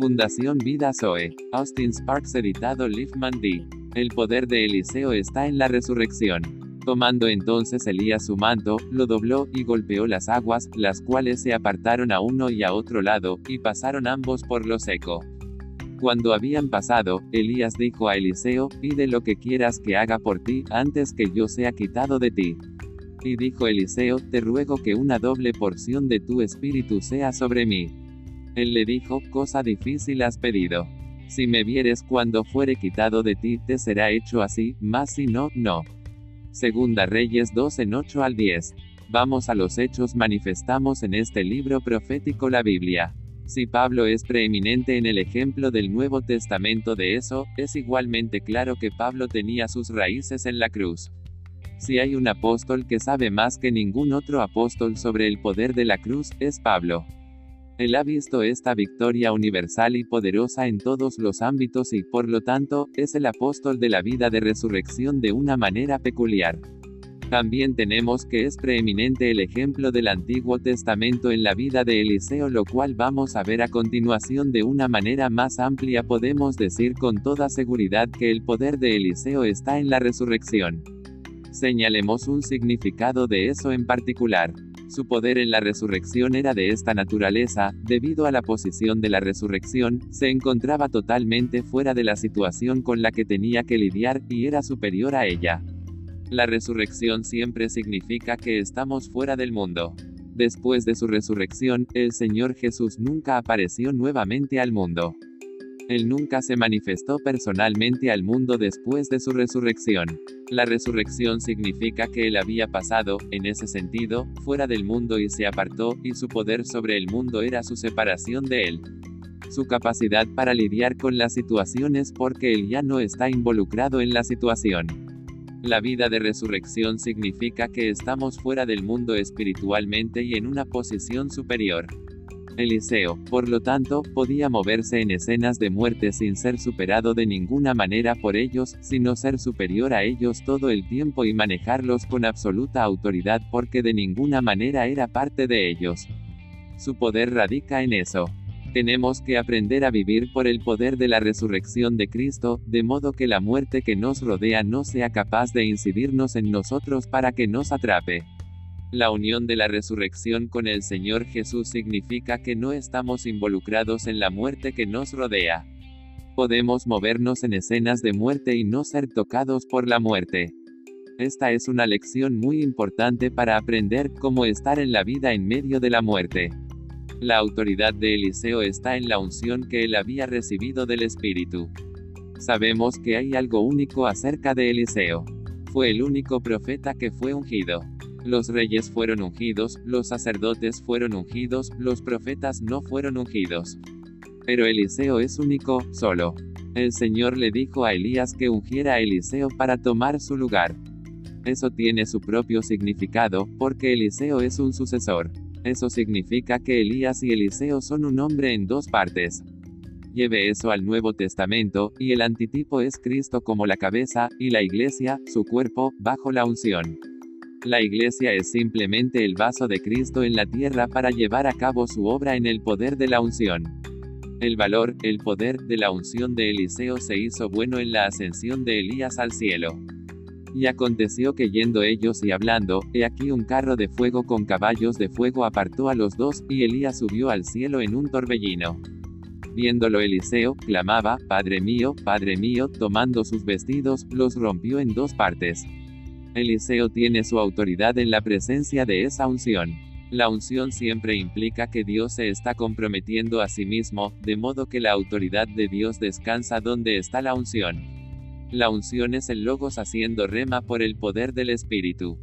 Fundación Vida Zoe. Austin Sparks editado Liefman D. El poder de Eliseo está en la resurrección. Tomando entonces Elías su manto, lo dobló, y golpeó las aguas, las cuales se apartaron a uno y a otro lado, y pasaron ambos por lo seco. Cuando habían pasado, Elías dijo a Eliseo, pide lo que quieras que haga por ti, antes que yo sea quitado de ti. Y dijo Eliseo, te ruego que una doble porción de tu espíritu sea sobre mí. Él le dijo, cosa difícil has pedido. Si me vieres cuando fuere quitado de ti, te será hecho así, mas si no, no. Segunda Reyes 2 en 8 al 10. Vamos a los hechos manifestamos en este libro profético la Biblia. Si Pablo es preeminente en el ejemplo del Nuevo Testamento de eso, es igualmente claro que Pablo tenía sus raíces en la cruz. Si hay un apóstol que sabe más que ningún otro apóstol sobre el poder de la cruz, es Pablo. Él ha visto esta victoria universal y poderosa en todos los ámbitos y, por lo tanto, es el apóstol de la vida de resurrección de una manera peculiar. También tenemos que es preeminente el ejemplo del Antiguo Testamento en la vida de Eliseo, lo cual vamos a ver a continuación de una manera más amplia. Podemos decir con toda seguridad que el poder de Eliseo está en la resurrección. Señalemos un significado de eso en particular. Su poder en la resurrección era de esta naturaleza, debido a la posición de la resurrección, se encontraba totalmente fuera de la situación con la que tenía que lidiar, y era superior a ella. La resurrección siempre significa que estamos fuera del mundo. Después de su resurrección, el Señor Jesús nunca apareció nuevamente al mundo. Él nunca se manifestó personalmente al mundo después de su resurrección. La resurrección significa que Él había pasado, en ese sentido, fuera del mundo y se apartó, y su poder sobre el mundo era su separación de Él. Su capacidad para lidiar con las situaciones porque Él ya no está involucrado en la situación. La vida de resurrección significa que estamos fuera del mundo espiritualmente y en una posición superior. Eliseo, por lo tanto, podía moverse en escenas de muerte sin ser superado de ninguna manera por ellos, sino ser superior a ellos todo el tiempo y manejarlos con absoluta autoridad porque de ninguna manera era parte de ellos. Su poder radica en eso. Tenemos que aprender a vivir por el poder de la resurrección de Cristo, de modo que la muerte que nos rodea no sea capaz de incidirnos en nosotros para que nos atrape. La unión de la resurrección con el Señor Jesús significa que no estamos involucrados en la muerte que nos rodea. Podemos movernos en escenas de muerte y no ser tocados por la muerte. Esta es una lección muy importante para aprender cómo estar en la vida en medio de la muerte. La autoridad de Eliseo está en la unción que él había recibido del Espíritu. Sabemos que hay algo único acerca de Eliseo. Fue el único profeta que fue ungido. Los reyes fueron ungidos, los sacerdotes fueron ungidos, los profetas no fueron ungidos. Pero Eliseo es único, solo. El Señor le dijo a Elías que ungiera a Eliseo para tomar su lugar. Eso tiene su propio significado, porque Eliseo es un sucesor. Eso significa que Elías y Eliseo son un hombre en dos partes. Lleve eso al Nuevo Testamento, y el antitipo es Cristo como la cabeza, y la iglesia, su cuerpo, bajo la unción. La iglesia es simplemente el vaso de Cristo en la tierra para llevar a cabo su obra en el poder de la unción. El valor, el poder, de la unción de Eliseo se hizo bueno en la ascensión de Elías al cielo. Y aconteció que yendo ellos y hablando, he aquí un carro de fuego con caballos de fuego apartó a los dos, y Elías subió al cielo en un torbellino. Viéndolo Eliseo, clamaba, Padre mío, Padre mío, tomando sus vestidos, los rompió en dos partes. Eliseo tiene su autoridad en la presencia de esa unción. La unción siempre implica que Dios se está comprometiendo a sí mismo, de modo que la autoridad de Dios descansa donde está la unción. La unción es el logos haciendo rema por el poder del Espíritu.